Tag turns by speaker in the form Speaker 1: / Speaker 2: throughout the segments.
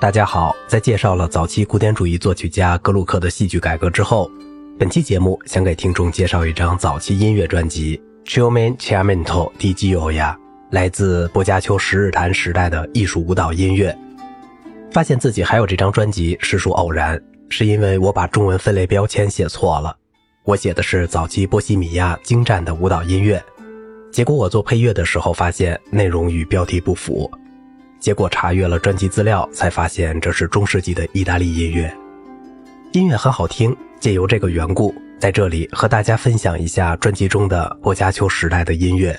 Speaker 1: 大家好，在介绍了早期古典主义作曲家格鲁克的戏剧改革之后，本期节目想给听众介绍一张早期音乐专辑《c h i o m a n c h i a m e n t o di Gioia》，来自波加丘十日谈时代的艺术舞蹈音乐。发现自己还有这张专辑实属偶然，是因为我把中文分类标签写错了，我写的是早期波西米亚精湛的舞蹈音乐，结果我做配乐的时候发现内容与标题不符。结果查阅了专辑资料，才发现这是中世纪的意大利音乐，音乐很好听。借由这个缘故，在这里和大家分享一下专辑中的波加丘时代的音乐。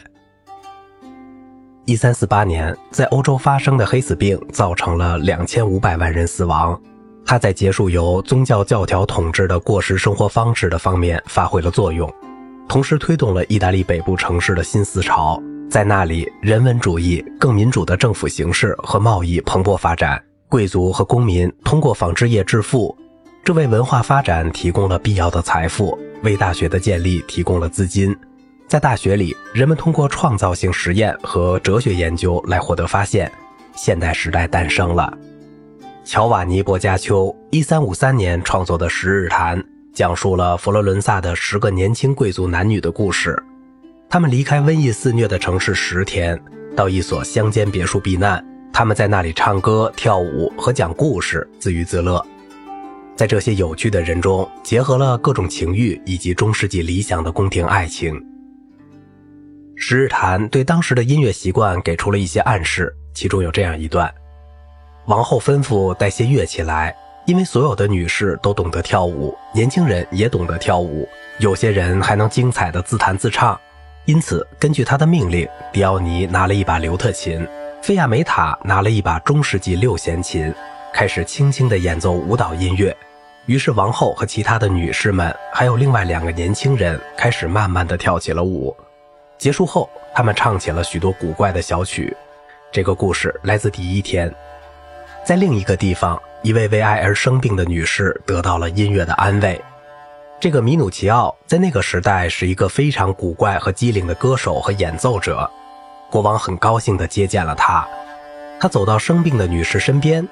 Speaker 1: 一三四八年，在欧洲发生的黑死病造成了两千五百万人死亡，它在结束由宗教教条统治的过时生活方式的方面发挥了作用，同时推动了意大利北部城市的新思潮。在那里，人文主义、更民主的政府形式和贸易蓬勃发展，贵族和公民通过纺织业致富，这为文化发展提供了必要的财富，为大学的建立提供了资金。在大学里，人们通过创造性实验和哲学研究来获得发现，现代时代诞生了。乔瓦尼·博加丘1353年创作的《十日谈》讲述了佛罗伦萨的十个年轻贵族男女的故事。他们离开瘟疫肆虐的城市十天，到一所乡间别墅避难。他们在那里唱歌、跳舞和讲故事，自娱自乐。在这些有趣的人中，结合了各种情欲以及中世纪理想的宫廷爱情。《十日谈》对当时的音乐习惯给出了一些暗示，其中有这样一段：王后吩咐带些乐器来，因为所有的女士都懂得跳舞，年轻人也懂得跳舞，有些人还能精彩的自弹自唱。因此，根据他的命令，迪奥尼拿了一把刘特琴，菲亚梅塔拿了一把中世纪六弦琴，开始轻轻地演奏舞蹈音乐。于是，王后和其他的女士们，还有另外两个年轻人，开始慢慢地跳起了舞。结束后，他们唱起了许多古怪的小曲。这个故事来自第一天，在另一个地方，一位为爱而生病的女士得到了音乐的安慰。这个米努奇奥在那个时代是一个非常古怪和机灵的歌手和演奏者，国王很高兴地接见了他。他走到生病的女士身边，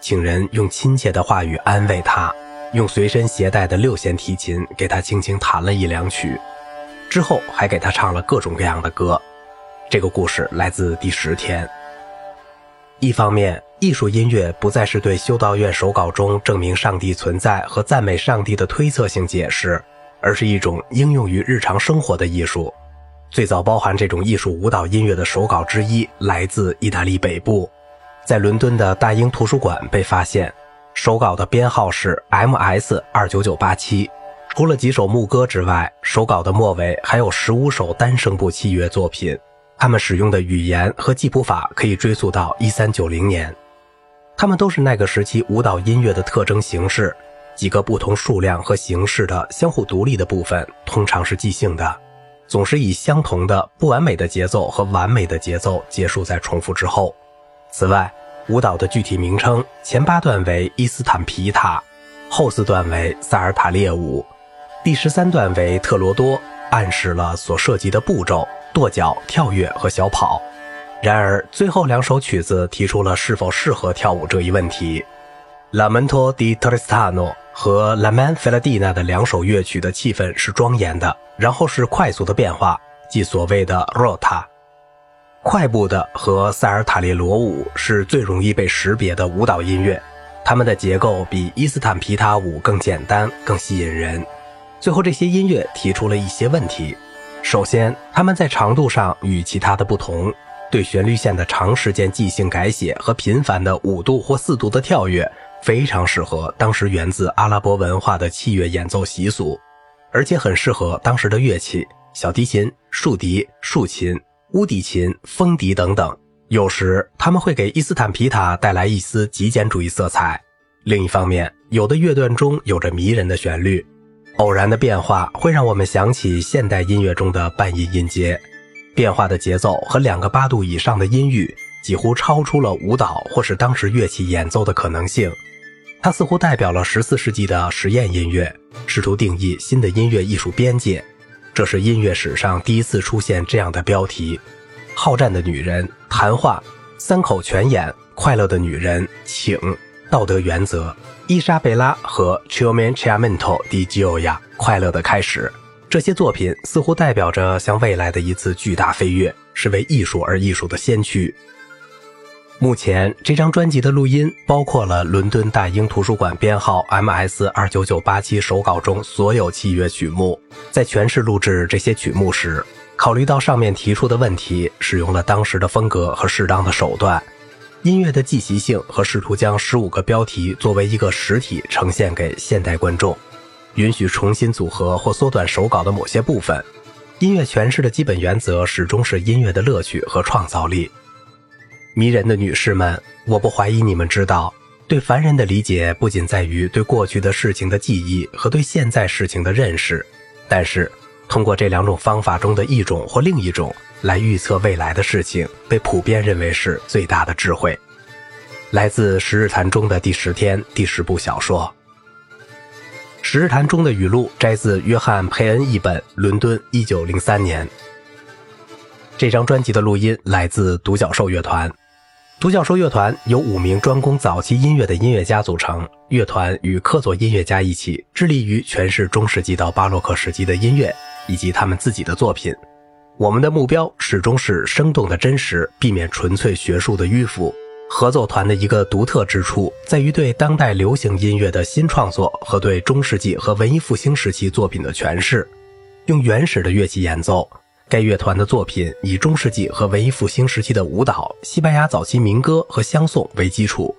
Speaker 1: 请人用亲切的话语安慰她，用随身携带的六弦提琴给她轻轻弹了一两曲，之后还给她唱了各种各样的歌。这个故事来自第十天。一方面，艺术音乐不再是对修道院手稿中证明上帝存在和赞美上帝的推测性解释，而是一种应用于日常生活的艺术。最早包含这种艺术舞蹈音乐的手稿之一来自意大利北部，在伦敦的大英图书馆被发现，手稿的编号是 M.S. 二九九八七。除了几首牧歌之外，手稿的末尾还有十五首单声部器乐作品。他们使用的语言和记谱法可以追溯到一三九零年，他们都是那个时期舞蹈音乐的特征形式。几个不同数量和形式的相互独立的部分，通常是即兴的，总是以相同的不完美的节奏和完美的节奏结束在重复之后。此外，舞蹈的具体名称前八段为伊斯坦皮塔，后四段为萨尔塔列舞，第十三段为特罗多，暗示了所涉及的步骤。跺脚、跳跃和小跑。然而，最后两首曲子提出了是否适合跳舞这一问题。Lamento di Tristano 和 La Man Feladina 的两首乐曲的气氛是庄严的，然后是快速的变化，即所谓的 Rota。快步的和塞尔塔列罗舞是最容易被识别的舞蹈音乐，它们的结构比伊斯坦皮塔舞更简单、更吸引人。最后，这些音乐提出了一些问题。首先，他们在长度上与其他的不同，对旋律线的长时间即兴改写和频繁的五度或四度的跳跃，非常适合当时源自阿拉伯文化的器乐演奏习俗，而且很适合当时的乐器，小提琴、竖笛、竖琴、乌笛琴、风笛等等。有时他们会给伊斯坦皮塔带来一丝极简主义色彩。另一方面，有的乐段中有着迷人的旋律。偶然的变化会让我们想起现代音乐中的半音音阶，变化的节奏和两个八度以上的音域几乎超出了舞蹈或是当时乐器演奏的可能性。它似乎代表了十四世纪的实验音乐，试图定义新的音乐艺术边界。这是音乐史上第一次出现这样的标题：好战的女人、谈话、三口泉眼、快乐的女人、请、道德原则、伊莎贝拉和 Cominciamento di Gioia 快乐的开始。这些作品似乎代表着向未来的一次巨大飞跃，是为艺术而艺术的先驱。目前，这张专辑的录音包括了伦敦大英图书馆编号 MS 二九九八七手稿中所有器乐曲目。在诠释录制这些曲目时，考虑到上面提出的问题，使用了当时的风格和适当的手段，音乐的即席性和试图将十五个标题作为一个实体呈现给现代观众，允许重新组合或缩短手稿的某些部分。音乐诠释的基本原则始终是音乐的乐趣和创造力。迷人的女士们，我不怀疑你们知道，对凡人的理解不仅在于对过去的事情的记忆和对现在事情的认识，但是。通过这两种方法中的一种或另一种来预测未来的事情，被普遍认为是最大的智慧。来自《十日谈》中的第十天第十部小说，《十日谈》中的语录摘自约翰·佩恩译本，伦敦，一九零三年。这张专辑的录音来自独角兽乐团。独角兽乐团由五名专攻早期音乐的音乐家组成。乐团与客座音乐家一起致力于诠释中世纪到巴洛克时期的音乐以及他们自己的作品。我们的目标始终是生动的真实，避免纯粹学术的迂腐。合奏团的一个独特之处在于对当代流行音乐的新创作和对中世纪和文艺复兴时期作品的诠释，用原始的乐器演奏。该乐团的作品以中世纪和文艺复兴时期的舞蹈、西班牙早期民歌和相颂为基础，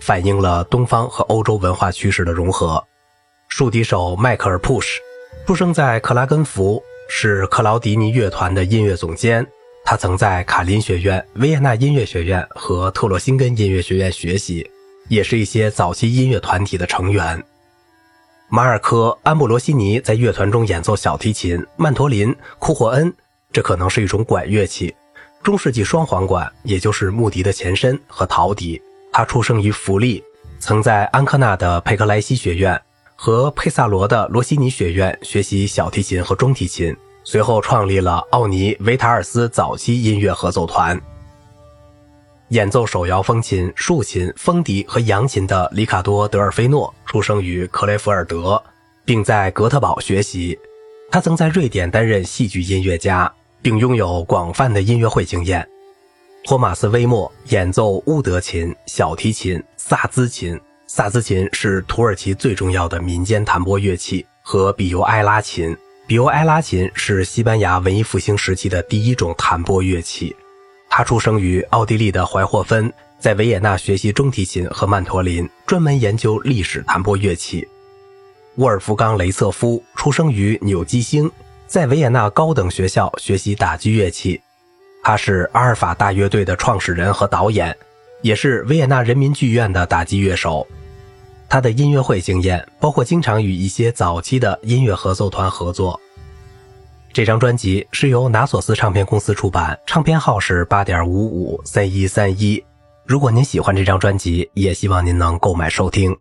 Speaker 1: 反映了东方和欧洲文化趋势的融合。竖笛手迈克尔·普什出生在克拉根福，是克劳迪尼乐团的音乐总监。他曾在卡林学院、维也纳音乐学院和特洛辛根音乐学院学习，也是一些早期音乐团体的成员。马尔科·安布罗西尼在乐团中演奏小提琴、曼陀林、库霍恩。这可能是一种管乐器，中世纪双簧管，也就是木笛的前身和陶笛。他出生于弗利，曾在安科纳的佩克莱西学院和佩萨罗的罗西尼学院学习小提琴和中提琴，随后创立了奥尼维塔尔斯早期音乐合奏团。演奏手摇风琴、竖琴、风笛和扬琴的里卡多·德尔菲诺出生于克雷福尔德，并在格特堡学习。他曾在瑞典担任戏剧音乐家。并拥有广泛的音乐会经验。托马斯·威莫演奏乌德琴、小提琴、萨兹琴。萨兹琴是土耳其最重要的民间弹拨乐器，和比尤埃拉琴。比尤埃拉琴是西班牙文艺复兴时期的第一种弹拨乐器。他出生于奥地利的怀霍芬，在维也纳学习中提琴和曼陀林，专门研究历史弹拨乐器。沃尔夫冈·雷瑟夫出生于纽基兴。在维也纳高等学校学习打击乐器，他是阿尔法大乐队的创始人和导演，也是维也纳人民剧院的打击乐手。他的音乐会经验包括经常与一些早期的音乐合奏团合作。这张专辑是由拿索斯唱片公司出版，唱片号是八点五五三一三一。如果您喜欢这张专辑，也希望您能购买收听。